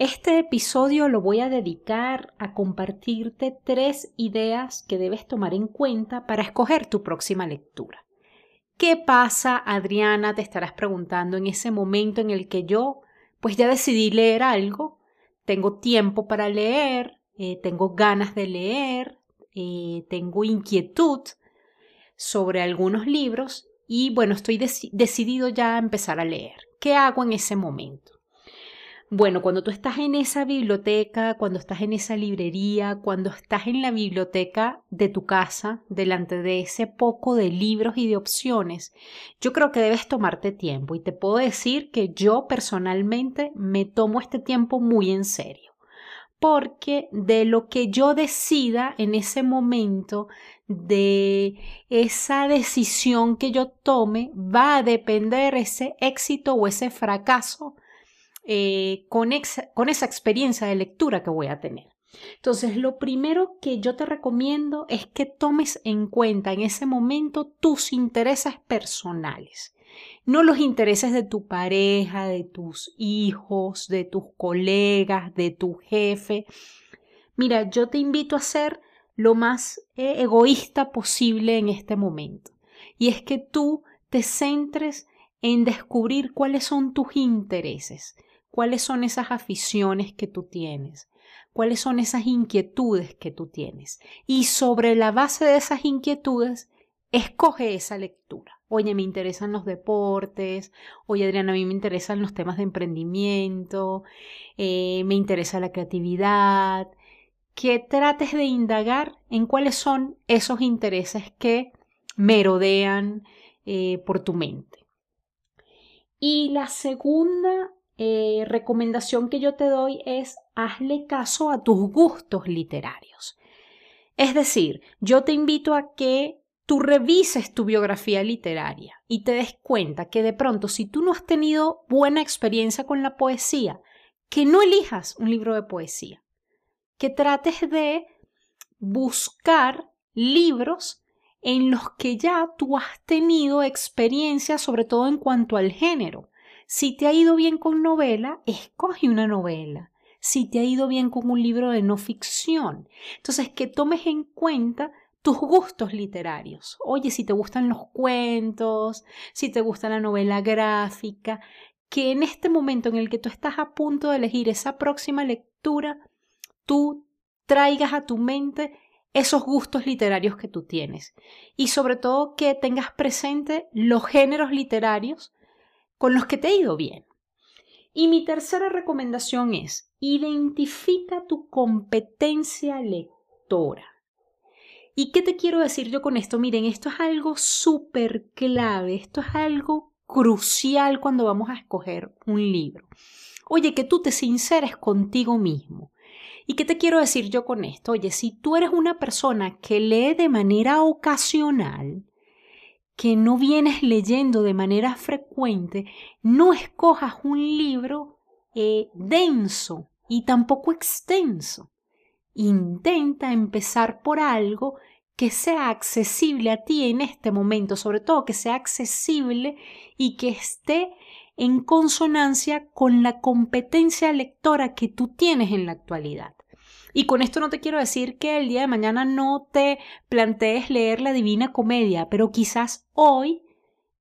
Este episodio lo voy a dedicar a compartirte tres ideas que debes tomar en cuenta para escoger tu próxima lectura. ¿Qué pasa, Adriana? Te estarás preguntando en ese momento en el que yo, pues ya decidí leer algo, tengo tiempo para leer, eh, tengo ganas de leer, eh, tengo inquietud sobre algunos libros y bueno, estoy decidido ya a empezar a leer. ¿Qué hago en ese momento? Bueno, cuando tú estás en esa biblioteca, cuando estás en esa librería, cuando estás en la biblioteca de tu casa, delante de ese poco de libros y de opciones, yo creo que debes tomarte tiempo. Y te puedo decir que yo personalmente me tomo este tiempo muy en serio, porque de lo que yo decida en ese momento, de esa decisión que yo tome, va a depender ese éxito o ese fracaso eh, con, esa experiencia de lectura que voy a tener. Entonces, lo primero que yo te recomiendo es que tomes en cuenta en ese momento tus intereses personales, no los intereses de tu pareja, de tus hijos, de tus colegas, de tu jefe. Mira, yo te invito a ser lo más eh, egoísta posible en este momento. Y es que tú te centres en descubrir cuáles son tus intereses, cuáles son esas aficiones que tú tienes, cuáles son esas inquietudes que tú tienes. Y sobre la base de esas inquietudes, escoge esa lectura. Oye, me interesan los deportes, oye Adriana, a mí me interesan los temas de emprendimiento, eh, me interesa la creatividad, que trates de indagar en cuáles son esos intereses que merodean eh, por tu mente. Y la segunda eh, recomendación que yo te doy es hazle caso a tus gustos literarios. Es decir, yo te invito a que tú revises tu biografía literaria y te des cuenta que de pronto si tú no has tenido buena experiencia con la poesía, que no elijas un libro de poesía, que trates de buscar libros en los que ya tú has tenido experiencia, sobre todo en cuanto al género. Si te ha ido bien con novela, escoge una novela. Si te ha ido bien con un libro de no ficción. Entonces, que tomes en cuenta tus gustos literarios. Oye, si te gustan los cuentos, si te gusta la novela gráfica, que en este momento en el que tú estás a punto de elegir esa próxima lectura, tú traigas a tu mente esos gustos literarios que tú tienes. Y sobre todo que tengas presente los géneros literarios con los que te ha ido bien. Y mi tercera recomendación es, identifica tu competencia lectora. ¿Y qué te quiero decir yo con esto? Miren, esto es algo súper clave, esto es algo crucial cuando vamos a escoger un libro. Oye, que tú te sinceres contigo mismo. ¿Y qué te quiero decir yo con esto? Oye, si tú eres una persona que lee de manera ocasional, que no vienes leyendo de manera frecuente, no escojas un libro eh, denso y tampoco extenso. Intenta empezar por algo que sea accesible a ti en este momento, sobre todo que sea accesible y que esté en consonancia con la competencia lectora que tú tienes en la actualidad. Y con esto no te quiero decir que el día de mañana no te plantees leer la Divina Comedia, pero quizás hoy,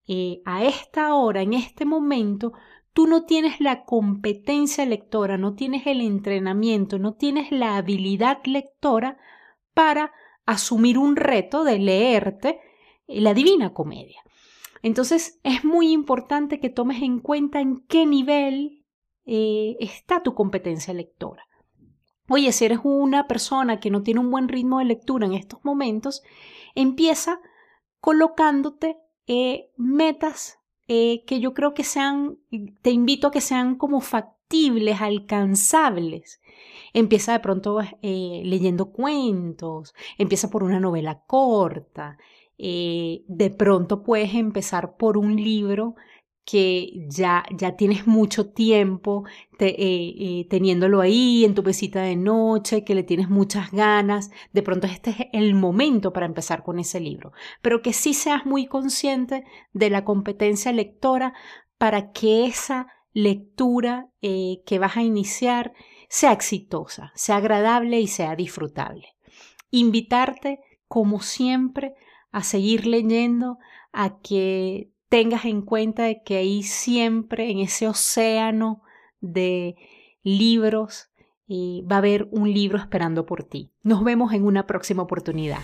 eh, a esta hora, en este momento, tú no tienes la competencia lectora, no tienes el entrenamiento, no tienes la habilidad lectora para asumir un reto de leerte la Divina Comedia. Entonces es muy importante que tomes en cuenta en qué nivel eh, está tu competencia lectora. Oye, si eres una persona que no tiene un buen ritmo de lectura en estos momentos, empieza colocándote eh, metas eh, que yo creo que sean, te invito a que sean como factibles, alcanzables. Empieza de pronto eh, leyendo cuentos, empieza por una novela corta, eh, de pronto puedes empezar por un libro que ya, ya tienes mucho tiempo eh, eh, teniéndolo ahí en tu pesita de noche, que le tienes muchas ganas, de pronto este es el momento para empezar con ese libro, pero que sí seas muy consciente de la competencia lectora para que esa lectura eh, que vas a iniciar sea exitosa, sea agradable y sea disfrutable. Invitarte, como siempre, a seguir leyendo, a que tengas en cuenta de que ahí siempre en ese océano de libros eh, va a haber un libro esperando por ti. Nos vemos en una próxima oportunidad.